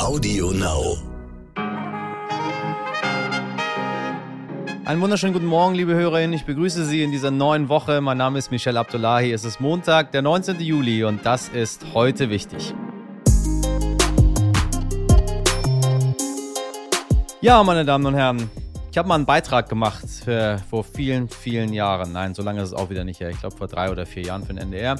Audio Now. Einen wunderschönen guten Morgen, liebe Hörerinnen. Ich begrüße Sie in dieser neuen Woche. Mein Name ist Michel Abdullahi. Es ist Montag, der 19. Juli und das ist heute wichtig. Ja, meine Damen und Herren, ich habe mal einen Beitrag gemacht für, vor vielen, vielen Jahren. Nein, so lange ist es auch wieder nicht her. Ich glaube, vor drei oder vier Jahren für den NDR.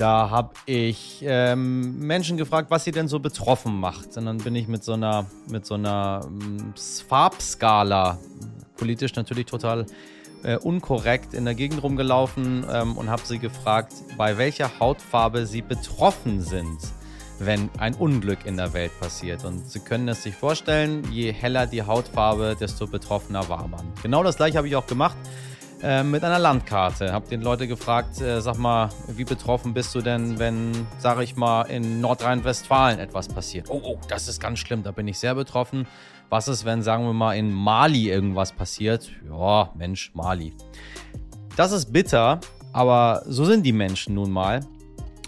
Da habe ich ähm, Menschen gefragt, was sie denn so betroffen macht. Und dann bin ich mit so einer, mit so einer ähm, Farbskala, politisch natürlich total äh, unkorrekt, in der Gegend rumgelaufen ähm, und habe sie gefragt, bei welcher Hautfarbe sie betroffen sind wenn ein Unglück in der Welt passiert. Und Sie können es sich vorstellen, je heller die Hautfarbe, desto betroffener war man. Genau das gleiche habe ich auch gemacht äh, mit einer Landkarte. Habe den Leute gefragt, äh, sag mal, wie betroffen bist du denn, wenn, sage ich mal, in Nordrhein-Westfalen etwas passiert? Oh, oh, das ist ganz schlimm, da bin ich sehr betroffen. Was ist, wenn, sagen wir mal, in Mali irgendwas passiert? Ja, Mensch, Mali. Das ist bitter, aber so sind die Menschen nun mal.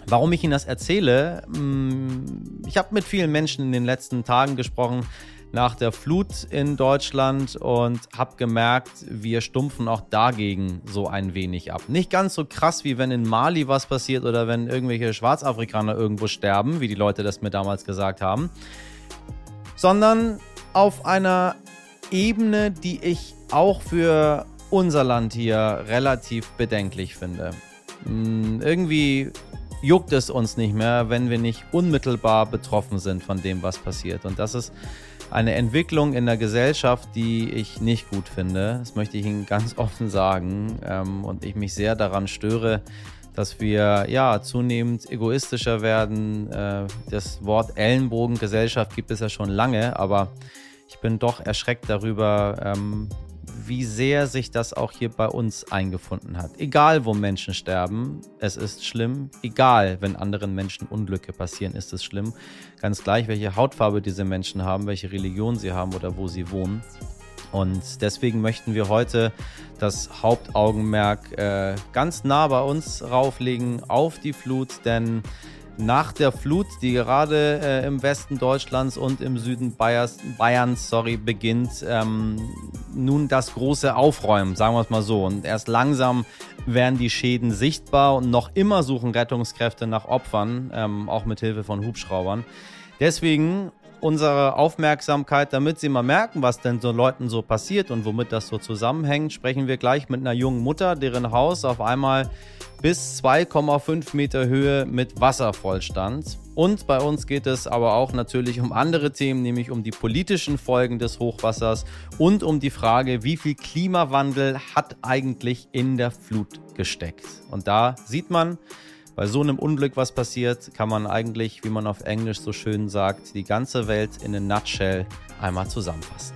Warum ich Ihnen das erzähle, mm, ich habe mit vielen Menschen in den letzten Tagen gesprochen nach der Flut in Deutschland und habe gemerkt, wir stumpfen auch dagegen so ein wenig ab. Nicht ganz so krass, wie wenn in Mali was passiert oder wenn irgendwelche Schwarzafrikaner irgendwo sterben, wie die Leute das mir damals gesagt haben, sondern auf einer Ebene, die ich auch für unser Land hier relativ bedenklich finde. Mm, irgendwie juckt es uns nicht mehr, wenn wir nicht unmittelbar betroffen sind von dem, was passiert. Und das ist eine Entwicklung in der Gesellschaft, die ich nicht gut finde. Das möchte ich Ihnen ganz offen sagen. Ähm, und ich mich sehr daran störe, dass wir ja zunehmend egoistischer werden. Äh, das Wort Ellenbogengesellschaft gibt es ja schon lange, aber ich bin doch erschreckt darüber, ähm, wie sehr sich das auch hier bei uns eingefunden hat. Egal, wo Menschen sterben, es ist schlimm. Egal, wenn anderen Menschen Unglücke passieren, ist es schlimm. Ganz gleich, welche Hautfarbe diese Menschen haben, welche Religion sie haben oder wo sie wohnen. Und deswegen möchten wir heute das Hauptaugenmerk äh, ganz nah bei uns rauflegen auf die Flut, denn nach der Flut, die gerade äh, im Westen Deutschlands und im Süden Bayers, Bayerns sorry, beginnt, ähm, nun das große Aufräumen, sagen wir es mal so. Und erst langsam werden die Schäden sichtbar und noch immer suchen Rettungskräfte nach Opfern, ähm, auch mit Hilfe von Hubschraubern. Deswegen unsere Aufmerksamkeit, damit Sie mal merken, was denn so Leuten so passiert und womit das so zusammenhängt, sprechen wir gleich mit einer jungen Mutter, deren Haus auf einmal bis 2,5 Meter Höhe mit Wasser vollstand. Und bei uns geht es aber auch natürlich um andere Themen, nämlich um die politischen Folgen des Hochwassers und um die Frage, wie viel Klimawandel hat eigentlich in der Flut gesteckt. Und da sieht man, bei so einem Unglück, was passiert, kann man eigentlich, wie man auf Englisch so schön sagt, die ganze Welt in a nutshell einmal zusammenfassen.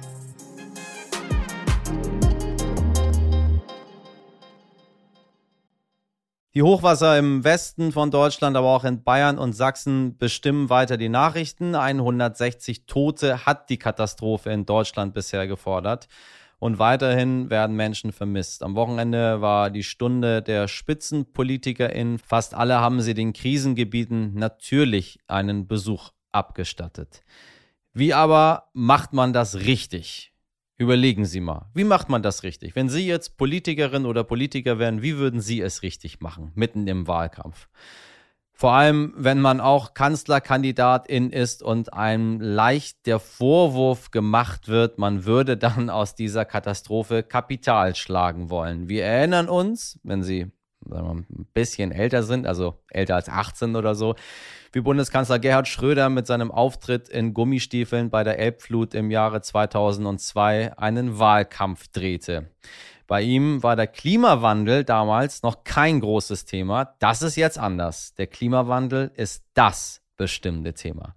Die Hochwasser im Westen von Deutschland, aber auch in Bayern und Sachsen bestimmen weiter die Nachrichten. 160 Tote hat die Katastrophe in Deutschland bisher gefordert. Und weiterhin werden Menschen vermisst. Am Wochenende war die Stunde der SpitzenpolitikerInnen. Fast alle haben sie den Krisengebieten natürlich einen Besuch abgestattet. Wie aber macht man das richtig? Überlegen Sie mal, wie macht man das richtig? Wenn Sie jetzt Politikerin oder Politiker wären, wie würden Sie es richtig machen, mitten im Wahlkampf? Vor allem, wenn man auch Kanzlerkandidatin ist und einem leicht der Vorwurf gemacht wird, man würde dann aus dieser Katastrophe Kapital schlagen wollen. Wir erinnern uns, wenn Sie wir, ein bisschen älter sind, also älter als 18 oder so, wie Bundeskanzler Gerhard Schröder mit seinem Auftritt in Gummistiefeln bei der Elbflut im Jahre 2002 einen Wahlkampf drehte. Bei ihm war der Klimawandel damals noch kein großes Thema. Das ist jetzt anders. Der Klimawandel ist das bestimmte Thema.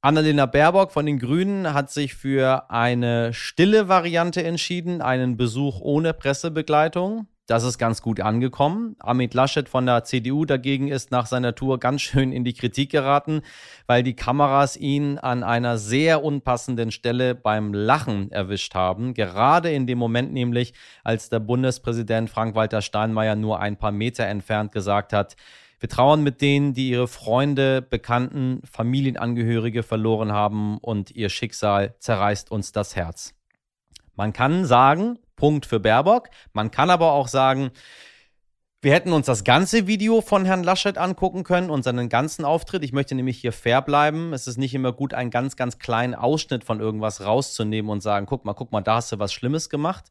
Annalena Baerbock von den Grünen hat sich für eine stille Variante entschieden, einen Besuch ohne Pressebegleitung. Das ist ganz gut angekommen. Amit Laschet von der CDU dagegen ist nach seiner Tour ganz schön in die Kritik geraten, weil die Kameras ihn an einer sehr unpassenden Stelle beim Lachen erwischt haben. Gerade in dem Moment nämlich, als der Bundespräsident Frank-Walter Steinmeier nur ein paar Meter entfernt gesagt hat, Wir trauern mit denen, die ihre Freunde, Bekannten, Familienangehörige verloren haben und ihr Schicksal zerreißt uns das Herz. Man kann sagen, Punkt für Baerbock. Man kann aber auch sagen, wir hätten uns das ganze Video von Herrn Laschet angucken können und seinen ganzen Auftritt. Ich möchte nämlich hier fair bleiben. Es ist nicht immer gut, einen ganz, ganz kleinen Ausschnitt von irgendwas rauszunehmen und sagen, guck mal, guck mal, da hast du was Schlimmes gemacht.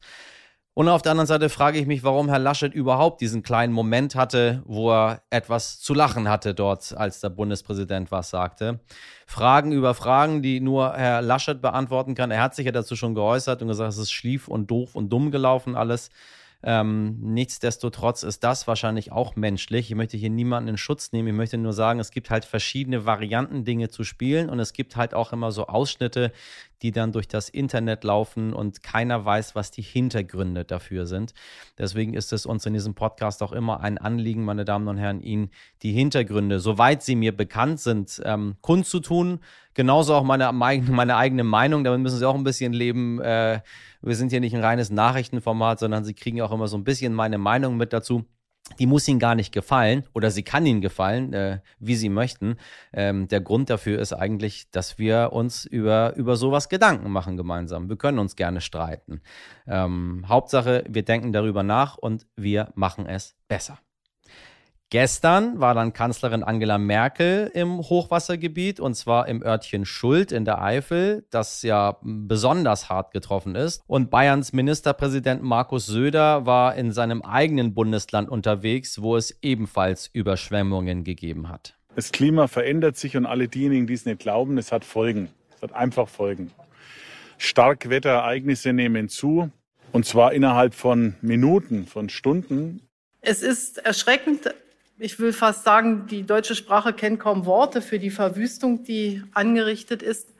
Und auf der anderen Seite frage ich mich, warum Herr Laschet überhaupt diesen kleinen Moment hatte, wo er etwas zu lachen hatte dort, als der Bundespräsident was sagte. Fragen über Fragen, die nur Herr Laschet beantworten kann. Er hat sich ja dazu schon geäußert und gesagt, es ist schlief und doof und dumm gelaufen alles. Ähm, nichtsdestotrotz ist das wahrscheinlich auch menschlich. Ich möchte hier niemanden in Schutz nehmen. Ich möchte nur sagen, es gibt halt verschiedene Varianten, Dinge zu spielen und es gibt halt auch immer so Ausschnitte, die dann durch das Internet laufen und keiner weiß, was die Hintergründe dafür sind. Deswegen ist es uns in diesem Podcast auch immer ein Anliegen, meine Damen und Herren, Ihnen die Hintergründe, soweit sie mir bekannt sind, ähm, kundzutun. Genauso auch meine, meine eigene Meinung, damit müssen Sie auch ein bisschen leben. Äh, wir sind hier nicht ein reines Nachrichtenformat, sondern Sie kriegen auch immer so ein bisschen meine Meinung mit dazu die muss ihnen gar nicht gefallen oder sie kann ihnen gefallen, äh, wie sie möchten. Ähm, der Grund dafür ist eigentlich, dass wir uns über, über sowas Gedanken machen gemeinsam. Wir können uns gerne streiten. Ähm, Hauptsache, wir denken darüber nach und wir machen es besser. Gestern war dann Kanzlerin Angela Merkel im Hochwassergebiet und zwar im Örtchen Schuld in der Eifel, das ja besonders hart getroffen ist. Und Bayerns Ministerpräsident Markus Söder war in seinem eigenen Bundesland unterwegs, wo es ebenfalls Überschwemmungen gegeben hat. Das Klima verändert sich und alle diejenigen, die es nicht glauben, es hat Folgen. Es hat einfach Folgen. Starkwetterereignisse nehmen zu und zwar innerhalb von Minuten, von Stunden. Es ist erschreckend, ich will fast sagen, die deutsche Sprache kennt kaum Worte für die Verwüstung, die angerichtet ist.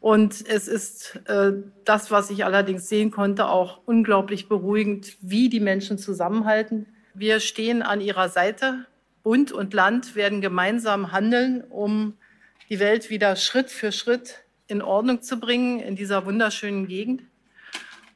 Und es ist äh, das, was ich allerdings sehen konnte, auch unglaublich beruhigend, wie die Menschen zusammenhalten. Wir stehen an ihrer Seite. Bund und Land werden gemeinsam handeln, um die Welt wieder Schritt für Schritt in Ordnung zu bringen in dieser wunderschönen Gegend.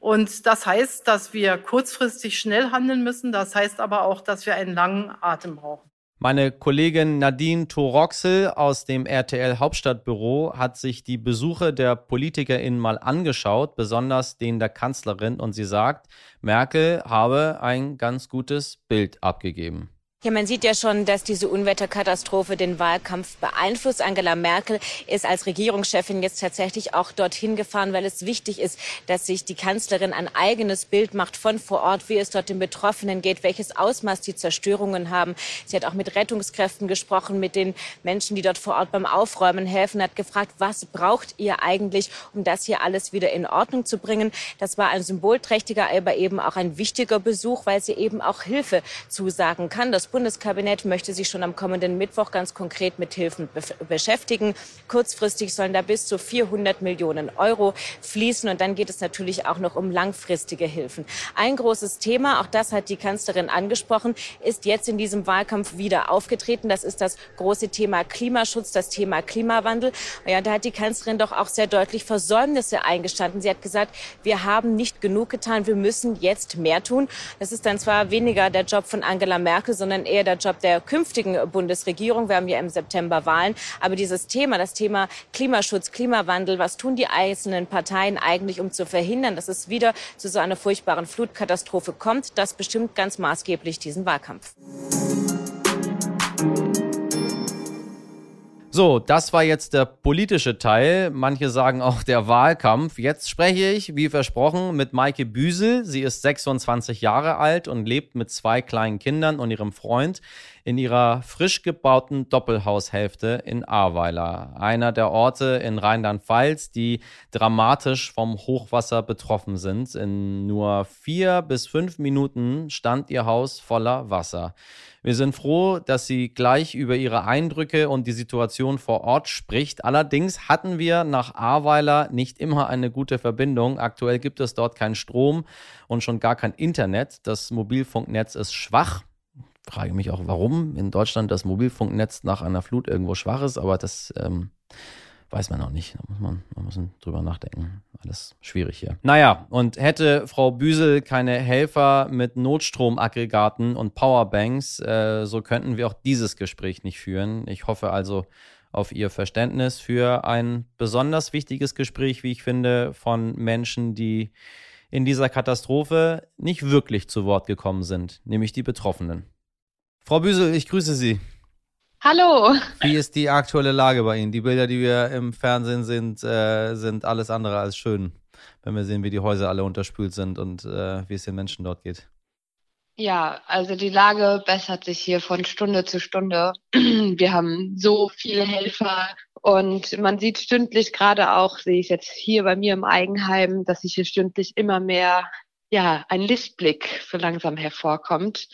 Und das heißt, dass wir kurzfristig schnell handeln müssen. Das heißt aber auch, dass wir einen langen Atem brauchen. Meine Kollegin Nadine Toroxel aus dem RTL Hauptstadtbüro hat sich die Besuche der PolitikerInnen mal angeschaut, besonders den der Kanzlerin, und sie sagt, Merkel habe ein ganz gutes Bild abgegeben. Ja, man sieht ja schon, dass diese Unwetterkatastrophe den Wahlkampf beeinflusst. Angela Merkel ist als Regierungschefin jetzt tatsächlich auch dorthin gefahren, weil es wichtig ist, dass sich die Kanzlerin ein eigenes Bild macht von vor Ort, wie es dort den Betroffenen geht, welches Ausmaß die Zerstörungen haben. Sie hat auch mit Rettungskräften gesprochen, mit den Menschen, die dort vor Ort beim Aufräumen helfen, hat gefragt, was braucht ihr eigentlich, um das hier alles wieder in Ordnung zu bringen. Das war ein symbolträchtiger, aber eben auch ein wichtiger Besuch, weil sie eben auch Hilfe zusagen kann. Das Bundeskabinett möchte sich schon am kommenden Mittwoch ganz konkret mit Hilfen be beschäftigen. Kurzfristig sollen da bis zu 400 Millionen Euro fließen. Und dann geht es natürlich auch noch um langfristige Hilfen. Ein großes Thema, auch das hat die Kanzlerin angesprochen, ist jetzt in diesem Wahlkampf wieder aufgetreten. Das ist das große Thema Klimaschutz, das Thema Klimawandel. Ja, da hat die Kanzlerin doch auch sehr deutlich Versäumnisse eingestanden. Sie hat gesagt, wir haben nicht genug getan, wir müssen jetzt mehr tun. Das ist dann zwar weniger der Job von Angela Merkel, sondern sondern eher der Job der künftigen Bundesregierung. Wir haben ja im September Wahlen. Aber dieses Thema, das Thema Klimaschutz, Klimawandel, was tun die einzelnen Parteien eigentlich, um zu verhindern, dass es wieder zu so einer furchtbaren Flutkatastrophe kommt, das bestimmt ganz maßgeblich diesen Wahlkampf. So, das war jetzt der politische Teil. Manche sagen auch der Wahlkampf. Jetzt spreche ich, wie versprochen, mit Maike Büsel. Sie ist 26 Jahre alt und lebt mit zwei kleinen Kindern und ihrem Freund in ihrer frisch gebauten Doppelhaushälfte in Ahrweiler, einer der Orte in Rheinland-Pfalz, die dramatisch vom Hochwasser betroffen sind. In nur vier bis fünf Minuten stand ihr Haus voller Wasser. Wir sind froh, dass sie gleich über ihre Eindrücke und die Situation vor Ort spricht. Allerdings hatten wir nach Ahrweiler nicht immer eine gute Verbindung. Aktuell gibt es dort keinen Strom und schon gar kein Internet. Das Mobilfunknetz ist schwach frage mich auch, warum in Deutschland das Mobilfunknetz nach einer Flut irgendwo schwach ist, aber das ähm, weiß man noch nicht. Da muss man, man muss drüber nachdenken. Alles schwierig hier. Naja, und hätte Frau Büsel keine Helfer mit Notstromaggregaten und Powerbanks, äh, so könnten wir auch dieses Gespräch nicht führen. Ich hoffe also auf Ihr Verständnis für ein besonders wichtiges Gespräch, wie ich finde, von Menschen, die in dieser Katastrophe nicht wirklich zu Wort gekommen sind, nämlich die Betroffenen. Frau Büsel, ich grüße Sie. Hallo. Wie ist die aktuelle Lage bei Ihnen? Die Bilder, die wir im Fernsehen sind, äh, sind alles andere als schön, wenn wir sehen, wie die Häuser alle unterspült sind und äh, wie es den Menschen dort geht. Ja, also die Lage bessert sich hier von Stunde zu Stunde. Wir haben so viele Helfer und man sieht stündlich gerade auch, sehe ich jetzt hier bei mir im Eigenheim, dass sich hier stündlich immer mehr, ja, ein Lichtblick so langsam hervorkommt.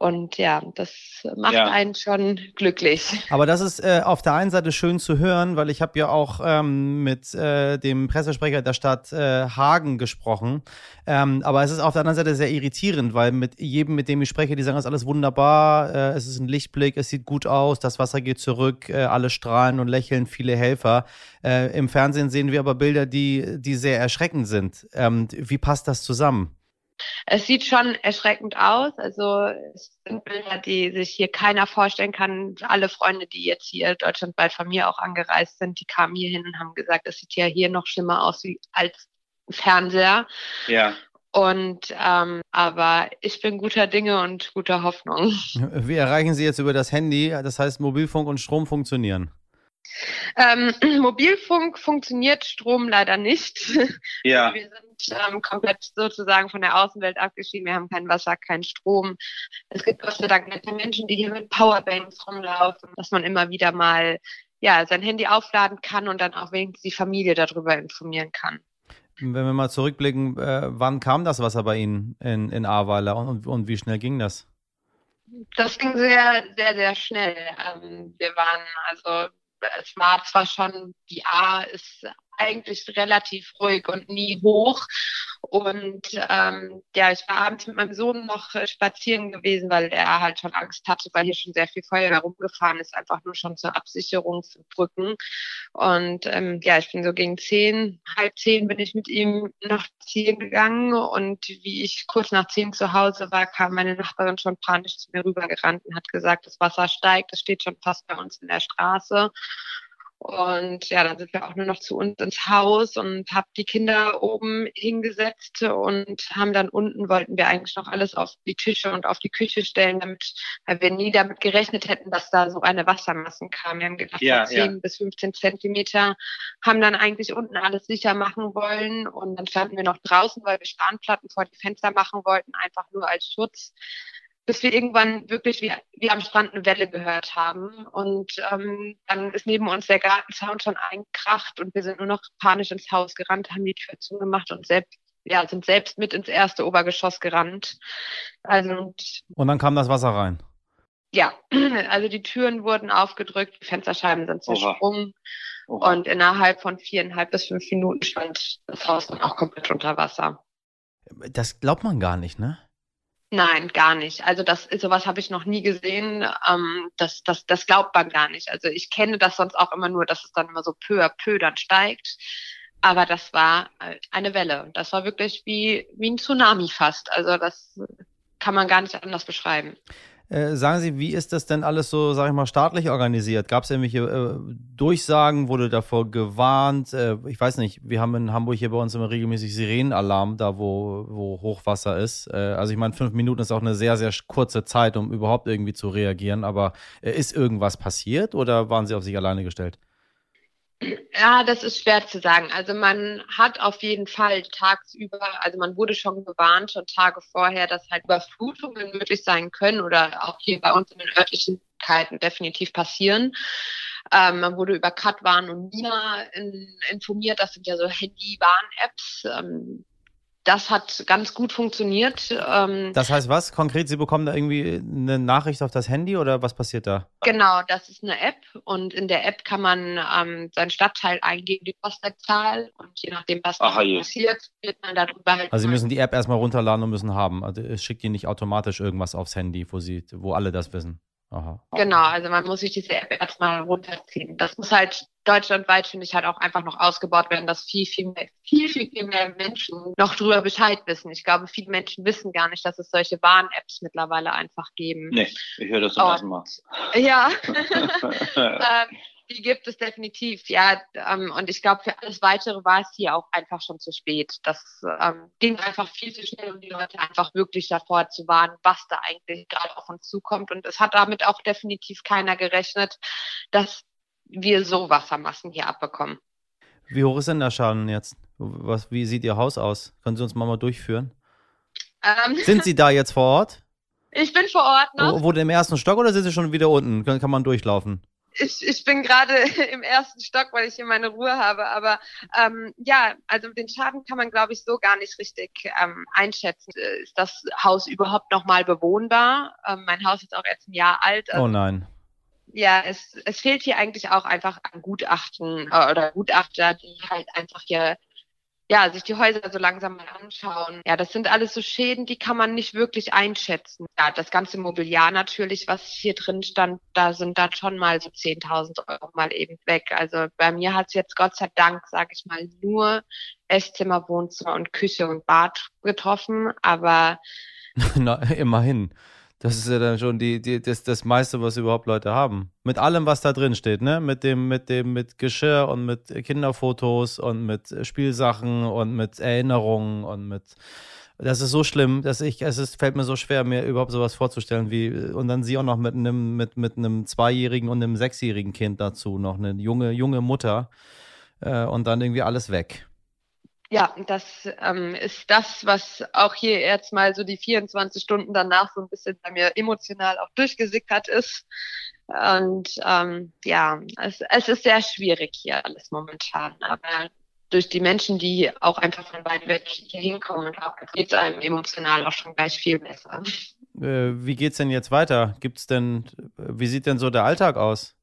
Und ja, das macht ja. einen schon glücklich. Aber das ist äh, auf der einen Seite schön zu hören, weil ich habe ja auch ähm, mit äh, dem Pressesprecher der Stadt äh, Hagen gesprochen. Ähm, aber es ist auf der anderen Seite sehr irritierend, weil mit jedem, mit dem ich spreche, die sagen, es ist alles wunderbar, äh, es ist ein Lichtblick, es sieht gut aus, das Wasser geht zurück, äh, alle strahlen und lächeln, viele Helfer. Äh, Im Fernsehen sehen wir aber Bilder, die, die sehr erschreckend sind. Ähm, wie passt das zusammen? Es sieht schon erschreckend aus. Also es sind Bilder, die sich hier keiner vorstellen kann. Alle Freunde, die jetzt hier deutschlandweit von mir auch angereist sind, die kamen hier hin und haben gesagt, es sieht ja hier noch schlimmer aus wie als Fernseher. Ja. Und ähm, aber ich bin guter Dinge und guter Hoffnung. Wie erreichen Sie jetzt über das Handy? Das heißt, Mobilfunk und Strom funktionieren. Ähm, Mobilfunk funktioniert, Strom leider nicht. Ja. Wir sind ähm, komplett sozusagen von der Außenwelt abgeschieden. Wir haben kein Wasser, keinen Strom. Es gibt Gott sei Dank nette Menschen, die hier mit Powerbanks rumlaufen, dass man immer wieder mal ja, sein Handy aufladen kann und dann auch wenigstens die Familie darüber informieren kann. Wenn wir mal zurückblicken, äh, wann kam das Wasser bei Ihnen in, in Ahrweiler und, und wie schnell ging das? Das ging sehr, sehr, sehr schnell. Ähm, wir waren also es war zwar schon, die A ist eigentlich relativ ruhig und nie hoch. Und ähm, ja, ich war abends mit meinem Sohn noch äh, spazieren gewesen, weil er halt schon Angst hatte, weil hier schon sehr viel Feuer herumgefahren ist, einfach nur schon zur Absicherung für Brücken. Und ähm, ja, ich bin so gegen zehn, halb zehn bin ich mit ihm noch ziehen gegangen und wie ich kurz nach zehn zu Hause war, kam meine Nachbarin schon panisch zu mir rübergerannt und hat gesagt, das Wasser steigt, es steht schon fast bei uns in der Straße. Und ja, dann sind wir auch nur noch zu uns ins Haus und habe die Kinder oben hingesetzt und haben dann unten wollten wir eigentlich noch alles auf die Tische und auf die Küche stellen, damit, weil wir nie damit gerechnet hätten, dass da so eine Wassermassen kam. Wir haben gedacht, ja, 10 ja. bis 15 Zentimeter, haben dann eigentlich unten alles sicher machen wollen und dann standen wir noch draußen, weil wir Spanplatten vor die Fenster machen wollten, einfach nur als Schutz bis wir irgendwann wirklich wie, wie am Strand eine Welle gehört haben. Und ähm, dann ist neben uns der Gartenzaun schon eingekracht und wir sind nur noch panisch ins Haus gerannt, haben die Tür zugemacht und selbst ja, sind selbst mit ins erste Obergeschoss gerannt. Also und, und dann kam das Wasser rein. Ja, also die Türen wurden aufgedrückt, die Fensterscheiben sind zersprungen und innerhalb von viereinhalb bis fünf Minuten stand das Haus dann auch komplett unter Wasser. Das glaubt man gar nicht, ne? Nein, gar nicht. Also das sowas habe ich noch nie gesehen. Ähm, das, das, das glaubt man gar nicht. Also ich kenne das sonst auch immer nur, dass es dann immer so peu à peu dann steigt. Aber das war äh, eine Welle. Das war wirklich wie, wie ein Tsunami fast. Also das kann man gar nicht anders beschreiben. Äh, sagen Sie, wie ist das denn alles so, sag ich mal, staatlich organisiert? Gab es irgendwelche äh, Durchsagen? Wurde davor gewarnt? Äh, ich weiß nicht, wir haben in Hamburg hier bei uns immer regelmäßig Sirenenalarm, da wo, wo Hochwasser ist. Äh, also ich meine, fünf Minuten ist auch eine sehr, sehr kurze Zeit, um überhaupt irgendwie zu reagieren. Aber äh, ist irgendwas passiert oder waren Sie auf sich alleine gestellt? Ja, das ist schwer zu sagen. Also man hat auf jeden Fall tagsüber, also man wurde schon gewarnt schon Tage vorher, dass halt Überflutungen möglich sein können oder auch hier bei uns in den Örtlichkeiten definitiv passieren. Ähm, man wurde über Katwarn und Nina in, informiert. Das sind ja so Handy-Warn-Apps. Ähm, das hat ganz gut funktioniert. Ähm, das heißt was? Konkret, Sie bekommen da irgendwie eine Nachricht auf das Handy oder was passiert da? Genau, das ist eine App und in der App kann man ähm, seinen Stadtteil eingeben, die Postleitzahl und je nachdem, was Ach, passiert, wird man darüber halt. Also Sie müssen die App erstmal runterladen und müssen haben. Also es schickt Ihnen nicht automatisch irgendwas aufs Handy, wo Sie, wo alle das wissen. Aha. Genau, also man muss sich diese App erstmal runterziehen. Das muss halt deutschlandweit, finde ich, halt auch einfach noch ausgebaut werden, dass viel, viel mehr, viel, viel, viel mehr Menschen noch drüber Bescheid wissen. Ich glaube, viele Menschen wissen gar nicht, dass es solche Warn-Apps mittlerweile einfach geben. Nee, ich höre das zum oh. ersten Mal. Ja. ähm, die gibt es definitiv, ja. Ähm, und ich glaube, für alles Weitere war es hier auch einfach schon zu spät. Das ähm, ging einfach viel zu schnell, um die Leute einfach wirklich davor zu warnen, was da eigentlich gerade auf uns zukommt. Und es hat damit auch definitiv keiner gerechnet, dass wir so Wassermassen hier abbekommen. Wie hoch ist denn der Schaden jetzt? Was, wie sieht Ihr Haus aus? Können Sie uns mal, mal durchführen? Ähm, Sind Sie da jetzt vor Ort? Ich bin vor Ort noch. Wo, im ersten Stock oder sind Sie schon wieder unten? Kann, kann man durchlaufen? ich, ich bin gerade im ersten Stock, weil ich hier meine Ruhe habe. Aber ähm, ja, also den Schaden kann man, glaube ich, so gar nicht richtig ähm, einschätzen. Ist das Haus überhaupt noch mal bewohnbar? Ähm, mein Haus ist auch erst ein Jahr alt. Also, oh nein. Ja, es, es fehlt hier eigentlich auch einfach an Gutachten äh, oder Gutachter, die halt einfach hier ja, sich die Häuser so langsam mal anschauen. Ja, das sind alles so Schäden, die kann man nicht wirklich einschätzen. Ja, das ganze Mobiliar natürlich, was hier drin stand, da sind dann schon mal so 10.000 Euro mal eben weg. Also bei mir hat es jetzt Gott sei Dank, sage ich mal, nur Esszimmer, Wohnzimmer und Küche und Bad getroffen, aber Na, immerhin. Das ist ja dann schon die, die, das, das meiste, was überhaupt Leute haben. Mit allem, was da drin steht, ne? Mit dem, mit dem, mit Geschirr und mit Kinderfotos und mit Spielsachen und mit Erinnerungen und mit. Das ist so schlimm, dass ich, es ist, fällt mir so schwer, mir überhaupt sowas vorzustellen, wie, und dann sie auch noch mit einem, mit, mit einem zweijährigen und einem sechsjährigen Kind dazu, noch eine junge, junge Mutter, äh, und dann irgendwie alles weg. Ja, das ähm, ist das, was auch hier jetzt mal so die 24 Stunden danach so ein bisschen bei mir emotional auch durchgesickert ist. Und ähm, ja, es, es ist sehr schwierig hier alles momentan. Aber durch die Menschen, die auch einfach von weit weg hier hinkommen, geht es einem emotional auch schon gleich viel besser. Äh, wie geht's denn jetzt weiter? Gibt's denn, wie sieht denn so der Alltag aus?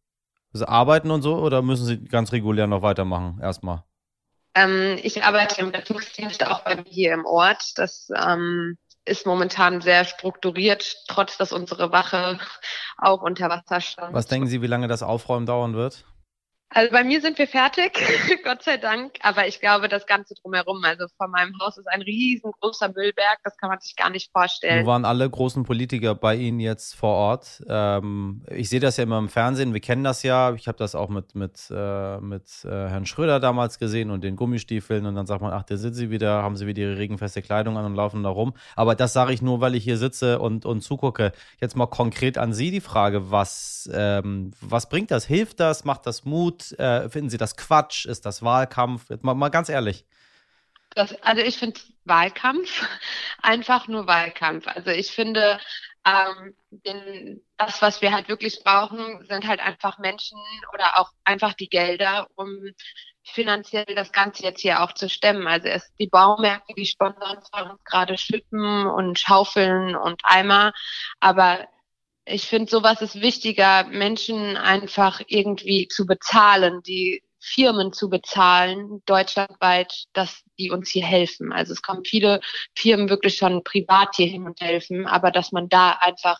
Also arbeiten und so oder müssen Sie ganz regulär noch weitermachen erstmal? Ähm, ich arbeite im Rettungsdienst auch bei mir hier im Ort. Das ähm, ist momentan sehr strukturiert, trotz dass unsere Wache auch unter Wasser stand. Was denken Sie, wie lange das Aufräumen dauern wird? Also bei mir sind wir fertig, Gott sei Dank. Aber ich glaube, das Ganze drumherum, also vor meinem Haus ist ein riesengroßer Müllberg, das kann man sich gar nicht vorstellen. Wo waren alle großen Politiker bei Ihnen jetzt vor Ort? Ähm, ich sehe das ja immer im Fernsehen, wir kennen das ja. Ich habe das auch mit, mit, äh, mit äh, Herrn Schröder damals gesehen und den Gummistiefeln. Und dann sagt man, ach, da sind Sie wieder, haben Sie wieder Ihre regenfeste Kleidung an und laufen da rum. Aber das sage ich nur, weil ich hier sitze und, und zugucke. Jetzt mal konkret an Sie die Frage, was, ähm, was bringt das? Hilft das? Macht das Mut? Gut? Äh, finden Sie das Quatsch? Ist das Wahlkampf? Mal, mal ganz ehrlich. Das, also ich finde Wahlkampf einfach nur Wahlkampf. Also ich finde, ähm, den, das, was wir halt wirklich brauchen, sind halt einfach Menschen oder auch einfach die Gelder, um finanziell das Ganze jetzt hier auch zu stemmen. Also es die Baumärkte, die sponsern uns gerade Schippen und Schaufeln und Eimer, aber ich finde, sowas ist wichtiger, Menschen einfach irgendwie zu bezahlen, die Firmen zu bezahlen, deutschlandweit, dass die uns hier helfen. Also es kommen viele Firmen wirklich schon privat hier hin und helfen, aber dass man da einfach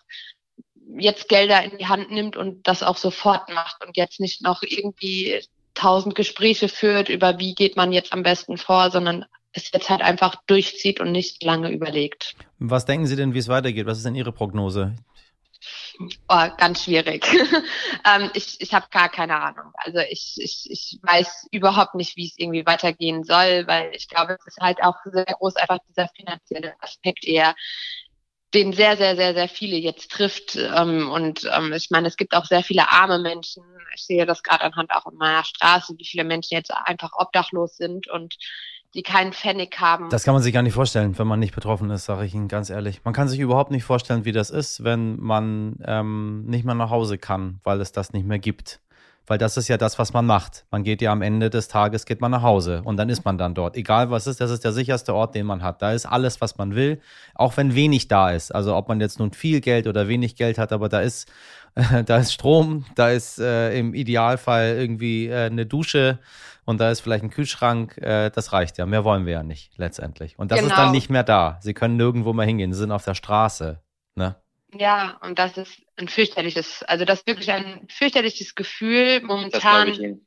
jetzt Gelder in die Hand nimmt und das auch sofort macht und jetzt nicht noch irgendwie tausend Gespräche führt über wie geht man jetzt am besten vor, sondern es jetzt halt einfach durchzieht und nicht lange überlegt. Was denken Sie denn, wie es weitergeht? Was ist denn Ihre Prognose? Oh, ganz schwierig. ähm, ich ich habe gar keine Ahnung. Also ich, ich, ich weiß überhaupt nicht, wie es irgendwie weitergehen soll, weil ich glaube, es ist halt auch sehr groß einfach dieser finanzielle Aspekt eher, den sehr, sehr, sehr, sehr viele jetzt trifft. Ähm, und ähm, ich meine, es gibt auch sehr viele arme Menschen. Ich sehe das gerade anhand auch in meiner Straße, wie viele Menschen jetzt einfach obdachlos sind und die keinen Pfennig haben. Das kann man sich gar nicht vorstellen, wenn man nicht betroffen ist, sage ich Ihnen ganz ehrlich. Man kann sich überhaupt nicht vorstellen, wie das ist, wenn man ähm, nicht mehr nach Hause kann, weil es das nicht mehr gibt. Weil das ist ja das, was man macht. Man geht ja am Ende des Tages, geht man nach Hause und dann ist man dann dort. Egal was ist, das ist der sicherste Ort, den man hat. Da ist alles, was man will, auch wenn wenig da ist. Also ob man jetzt nun viel Geld oder wenig Geld hat, aber da ist, äh, da ist Strom, da ist äh, im Idealfall irgendwie äh, eine Dusche und da ist vielleicht ein Kühlschrank, äh, das reicht ja. Mehr wollen wir ja nicht letztendlich. Und das genau. ist dann genau. nicht mehr da. Sie können nirgendwo mehr hingehen. Sie sind auf der Straße. Ne? Ja, und das ist ein fürchterliches, also das ist wirklich ein fürchterliches Gefühl momentan.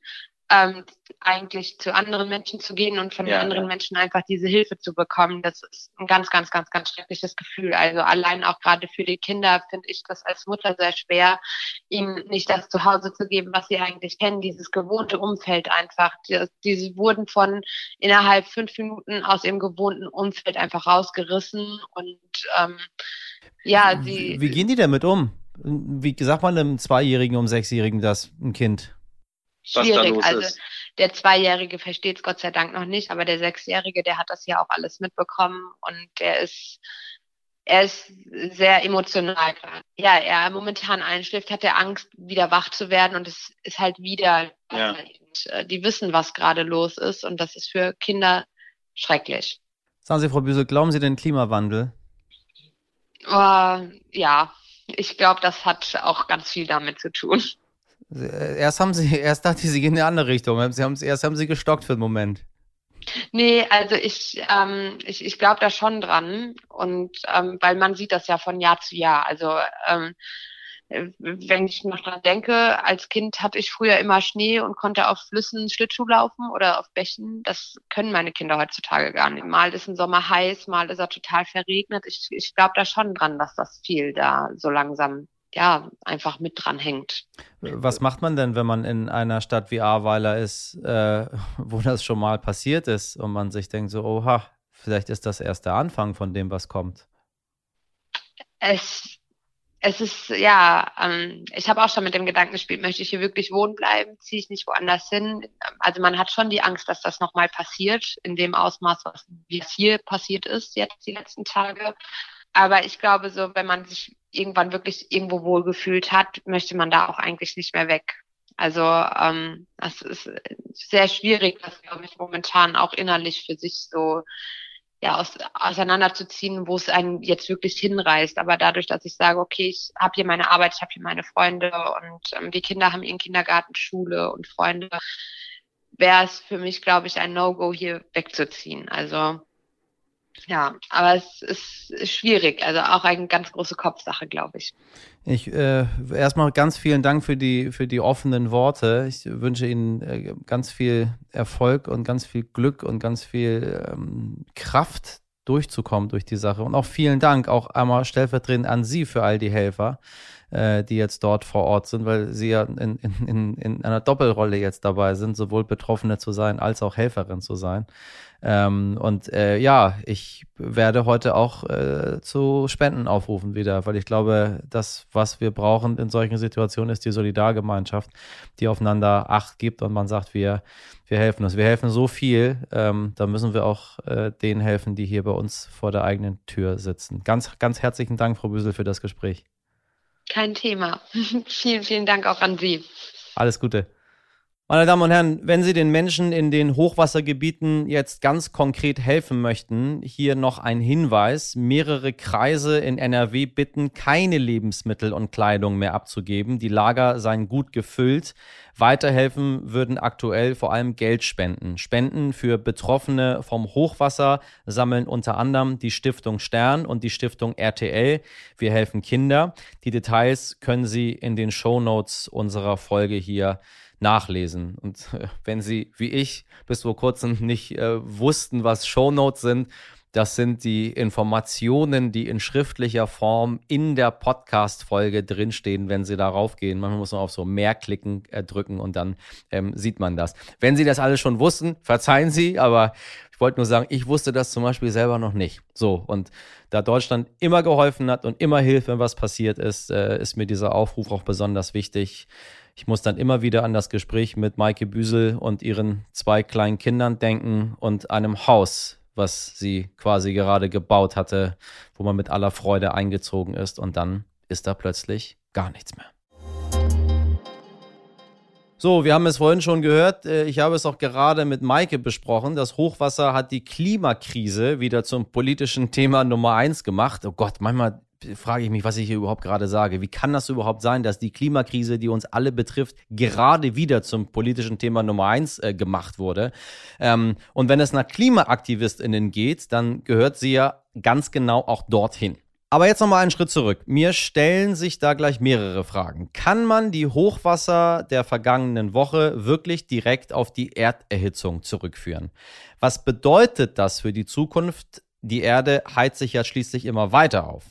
ähm, eigentlich zu anderen Menschen zu gehen und von ja, anderen ja. Menschen einfach diese Hilfe zu bekommen. Das ist ein ganz, ganz, ganz, ganz schreckliches Gefühl. Also allein auch gerade für die Kinder finde ich das als Mutter sehr schwer, ihnen nicht das Zuhause zu geben, was sie eigentlich kennen, dieses gewohnte Umfeld einfach. Die, die wurden von innerhalb fünf Minuten aus ihrem gewohnten Umfeld einfach rausgerissen und ähm, ja, sie. Wie gehen die damit um? Wie sagt man einem Zweijährigen, um Sechsjährigen das, ein Kind? schwierig. also ist. der Zweijährige versteht es Gott sei Dank noch nicht, aber der Sechsjährige, der hat das ja auch alles mitbekommen und der ist er ist sehr emotional. Ja, er momentan einschläft, hat er Angst, wieder wach zu werden und es ist halt wieder. Ja. Äh, die wissen, was gerade los ist und das ist für Kinder schrecklich. Sagen Sie, Frau Büsel, glauben Sie den Klimawandel? Uh, ja, ich glaube, das hat auch ganz viel damit zu tun. Erst haben sie, erst dachte ich, sie gehen in eine andere Richtung. Sie erst haben sie gestockt für den Moment. Nee, also ich, ähm, ich, ich glaube da schon dran. Und ähm, weil man sieht das ja von Jahr zu Jahr. Also ähm, wenn ich noch dran denke, als Kind hatte ich früher immer Schnee und konnte auf Flüssen Schlittschuh laufen oder auf Bächen. Das können meine Kinder heutzutage gar nicht. Mal ist ein Sommer heiß, mal ist er total verregnet. Ich, ich glaube da schon dran, dass das viel da so langsam ja, einfach mit dran hängt. Was macht man denn, wenn man in einer Stadt wie Ahrweiler ist, äh, wo das schon mal passiert ist und man sich denkt so, oha, vielleicht ist das erst der Anfang von dem, was kommt? Es, es ist, ja, ähm, ich habe auch schon mit dem Gedanken gespielt, möchte ich hier wirklich wohnen bleiben, ziehe ich nicht woanders hin? Also man hat schon die Angst, dass das nochmal passiert, in dem Ausmaß, was, wie es hier passiert ist, jetzt die letzten Tage. Aber ich glaube, so, wenn man sich irgendwann wirklich irgendwo wohlgefühlt hat, möchte man da auch eigentlich nicht mehr weg. Also ähm, das ist sehr schwierig, das glaube ich momentan auch innerlich für sich so ja aus, auseinanderzuziehen, wo es einen jetzt wirklich hinreißt. Aber dadurch, dass ich sage, okay, ich habe hier meine Arbeit, ich habe hier meine Freunde und ähm, die Kinder haben ihren Kindergarten, Schule und Freunde, wäre es für mich, glaube ich, ein No-Go hier wegzuziehen. Also ja, aber es ist schwierig. Also auch eine ganz große Kopfsache, glaube ich. Ich äh, erstmal ganz vielen Dank für die für die offenen Worte. Ich wünsche Ihnen äh, ganz viel Erfolg und ganz viel Glück und ganz viel ähm, Kraft durchzukommen durch die Sache. Und auch vielen Dank auch einmal stellvertretend an Sie für all die Helfer, äh, die jetzt dort vor Ort sind, weil Sie ja in, in, in einer Doppelrolle jetzt dabei sind, sowohl Betroffene zu sein als auch Helferin zu sein. Ähm, und äh, ja, ich werde heute auch äh, zu Spenden aufrufen wieder, weil ich glaube, das, was wir brauchen in solchen Situationen, ist die Solidargemeinschaft, die aufeinander Acht gibt und man sagt, wir, wir helfen uns. Wir helfen so viel, ähm, da müssen wir auch äh, denen helfen, die hier bei uns vor der eigenen Tür sitzen. Ganz, ganz herzlichen Dank, Frau Büsel, für das Gespräch. Kein Thema. vielen, vielen Dank auch an Sie. Alles Gute. Meine Damen und Herren, wenn Sie den Menschen in den Hochwassergebieten jetzt ganz konkret helfen möchten, hier noch ein Hinweis. Mehrere Kreise in NRW bitten, keine Lebensmittel und Kleidung mehr abzugeben. Die Lager seien gut gefüllt. Weiterhelfen würden aktuell vor allem Geldspenden. Spenden für Betroffene vom Hochwasser sammeln unter anderem die Stiftung Stern und die Stiftung RTL. Wir helfen Kinder. Die Details können Sie in den Show Notes unserer Folge hier nachlesen. Und äh, wenn Sie, wie ich, bis vor kurzem nicht äh, wussten, was Shownotes sind, das sind die Informationen, die in schriftlicher Form in der Podcast-Folge drinstehen, wenn Sie darauf gehen. Manchmal muss man auf so mehr klicken, äh, drücken und dann ähm, sieht man das. Wenn Sie das alles schon wussten, verzeihen Sie, aber ich wollte nur sagen, ich wusste das zum Beispiel selber noch nicht. So, und da Deutschland immer geholfen hat und immer hilft, wenn was passiert ist, äh, ist mir dieser Aufruf auch besonders wichtig. Ich muss dann immer wieder an das Gespräch mit Maike Büsel und ihren zwei kleinen Kindern denken und einem Haus, was sie quasi gerade gebaut hatte, wo man mit aller Freude eingezogen ist und dann ist da plötzlich gar nichts mehr. So, wir haben es vorhin schon gehört. Äh, ich habe es auch gerade mit Maike besprochen. Das Hochwasser hat die Klimakrise wieder zum politischen Thema Nummer eins gemacht. Oh Gott, manchmal frage ich mich, was ich hier überhaupt gerade sage. Wie kann das überhaupt sein, dass die Klimakrise, die uns alle betrifft, gerade wieder zum politischen Thema Nummer eins äh, gemacht wurde? Ähm, und wenn es nach KlimaaktivistInnen geht, dann gehört sie ja ganz genau auch dorthin. Aber jetzt nochmal einen Schritt zurück. Mir stellen sich da gleich mehrere Fragen. Kann man die Hochwasser der vergangenen Woche wirklich direkt auf die Erderhitzung zurückführen? Was bedeutet das für die Zukunft? Die Erde heizt sich ja schließlich immer weiter auf.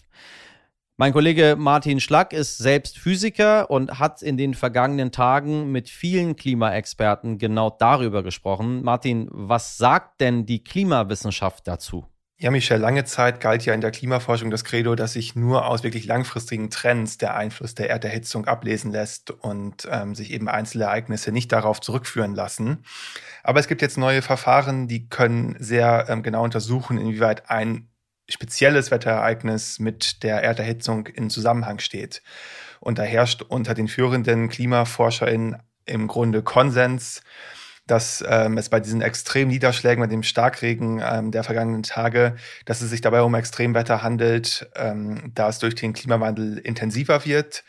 Mein Kollege Martin Schlack ist selbst Physiker und hat in den vergangenen Tagen mit vielen Klimaexperten genau darüber gesprochen. Martin, was sagt denn die Klimawissenschaft dazu? Ja, Michel, lange Zeit galt ja in der Klimaforschung das Credo, dass sich nur aus wirklich langfristigen Trends der Einfluss der Erderhitzung ablesen lässt und ähm, sich eben einzelne Ereignisse nicht darauf zurückführen lassen. Aber es gibt jetzt neue Verfahren, die können sehr ähm, genau untersuchen, inwieweit ein spezielles Wetterereignis mit der Erderhitzung in Zusammenhang steht. Und da herrscht unter den führenden KlimaforscherInnen im Grunde Konsens, dass ähm, es bei diesen extremen Niederschlägen, bei dem Starkregen ähm, der vergangenen Tage, dass es sich dabei um Extremwetter handelt, ähm, da es durch den Klimawandel intensiver wird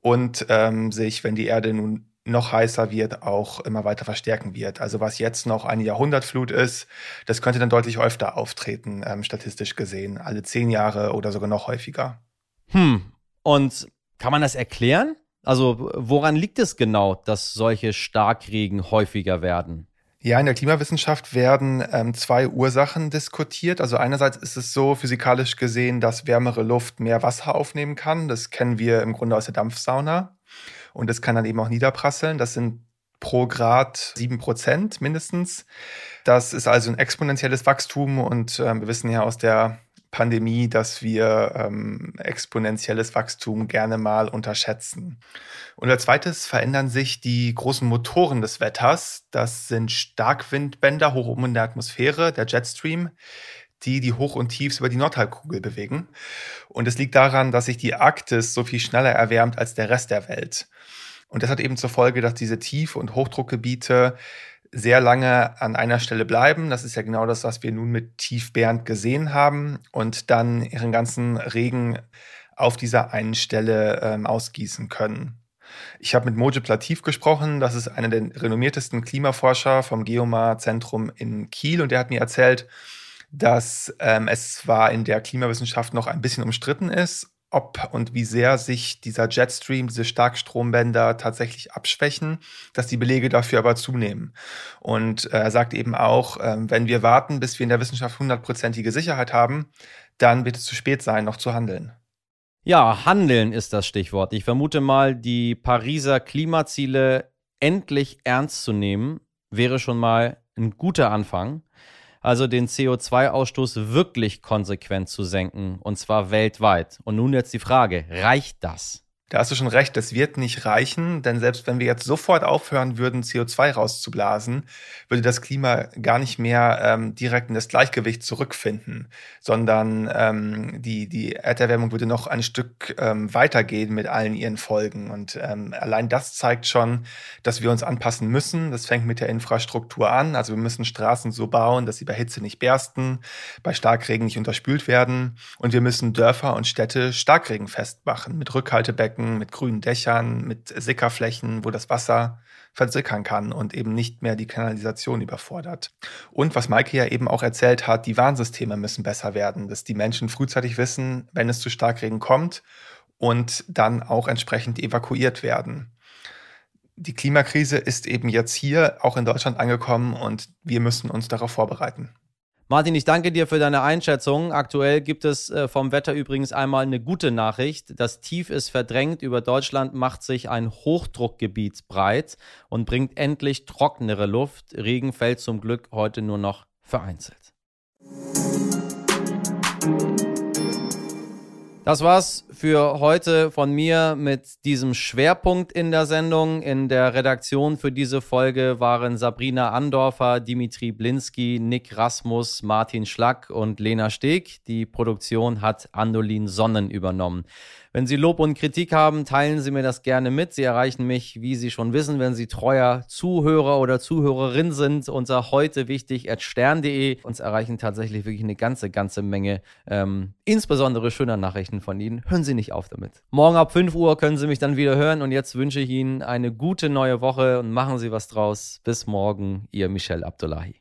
und ähm, sich, wenn die Erde nun noch heißer wird, auch immer weiter verstärken wird. Also was jetzt noch eine Jahrhundertflut ist, das könnte dann deutlich öfter auftreten, ähm, statistisch gesehen. Alle zehn Jahre oder sogar noch häufiger. Hm. Und kann man das erklären? Also woran liegt es genau, dass solche Starkregen häufiger werden? Ja, in der Klimawissenschaft werden ähm, zwei Ursachen diskutiert. Also einerseits ist es so physikalisch gesehen, dass wärmere Luft mehr Wasser aufnehmen kann. Das kennen wir im Grunde aus der Dampfsauna. Und das kann dann eben auch niederprasseln. Das sind pro Grad sieben Prozent mindestens. Das ist also ein exponentielles Wachstum und äh, wir wissen ja aus der Pandemie, dass wir ähm, exponentielles Wachstum gerne mal unterschätzen. Und als zweites verändern sich die großen Motoren des Wetters. Das sind Starkwindbänder hoch oben in der Atmosphäre, der Jetstream, die die Hoch- und Tiefs über die Nordhalbkugel bewegen. Und es liegt daran, dass sich die Arktis so viel schneller erwärmt als der Rest der Welt. Und das hat eben zur Folge, dass diese Tief- und Hochdruckgebiete sehr lange an einer Stelle bleiben. Das ist ja genau das, was wir nun mit Tief Bernd gesehen haben und dann ihren ganzen Regen auf dieser einen Stelle ähm, ausgießen können. Ich habe mit Mojib Latif gesprochen, das ist einer der renommiertesten Klimaforscher vom Geomar-Zentrum in Kiel und der hat mir erzählt, dass ähm, es zwar in der Klimawissenschaft noch ein bisschen umstritten ist, ob und wie sehr sich dieser Jetstream, diese Starkstrombänder tatsächlich abschwächen, dass die Belege dafür aber zunehmen. Und äh, er sagt eben auch, äh, wenn wir warten, bis wir in der Wissenschaft hundertprozentige Sicherheit haben, dann wird es zu spät sein, noch zu handeln. Ja, handeln ist das Stichwort. Ich vermute mal, die Pariser Klimaziele endlich ernst zu nehmen, wäre schon mal ein guter Anfang also den CO2-Ausstoß wirklich konsequent zu senken, und zwar weltweit. Und nun jetzt die Frage, reicht das? Da hast du schon recht, das wird nicht reichen, denn selbst wenn wir jetzt sofort aufhören würden, CO2 rauszublasen, würde das Klima gar nicht mehr ähm, direkt in das Gleichgewicht zurückfinden, sondern ähm, die, die Erderwärmung würde noch ein Stück ähm, weitergehen mit allen ihren Folgen. Und ähm, allein das zeigt schon, dass wir uns anpassen müssen. Das fängt mit der Infrastruktur an. Also wir müssen Straßen so bauen, dass sie bei Hitze nicht bersten, bei Starkregen nicht unterspült werden. Und wir müssen Dörfer und Städte starkregenfest machen mit Rückhaltebecken Parkbecken mit grünen Dächern, mit Sickerflächen, wo das Wasser versickern kann und eben nicht mehr die Kanalisation überfordert. Und was Maike ja eben auch erzählt hat, die Warnsysteme müssen besser werden, dass die Menschen frühzeitig wissen, wenn es zu Starkregen kommt und dann auch entsprechend evakuiert werden. Die Klimakrise ist eben jetzt hier auch in Deutschland angekommen und wir müssen uns darauf vorbereiten. Martin, ich danke dir für deine Einschätzung. Aktuell gibt es äh, vom Wetter übrigens einmal eine gute Nachricht. Das Tief ist verdrängt. Über Deutschland macht sich ein Hochdruckgebiet breit und bringt endlich trocknere Luft. Regen fällt zum Glück heute nur noch vereinzelt. Das war's für heute von mir mit diesem Schwerpunkt in der Sendung. In der Redaktion für diese Folge waren Sabrina Andorfer, Dimitri Blinski, Nick Rasmus, Martin Schlack und Lena Steg. Die Produktion hat Andolin Sonnen übernommen. Wenn Sie Lob und Kritik haben, teilen Sie mir das gerne mit. Sie erreichen mich, wie Sie schon wissen, wenn Sie treuer Zuhörer oder Zuhörerin sind, unter heute wichtig stern.de. Uns erreichen tatsächlich wirklich eine ganze, ganze Menge, ähm, insbesondere schöner Nachrichten von Ihnen. Hören Sie Sie nicht auf damit. Morgen ab 5 Uhr können Sie mich dann wieder hören und jetzt wünsche ich Ihnen eine gute neue Woche und machen Sie was draus. Bis morgen, Ihr Michel Abdullahi.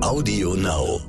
Audio Now.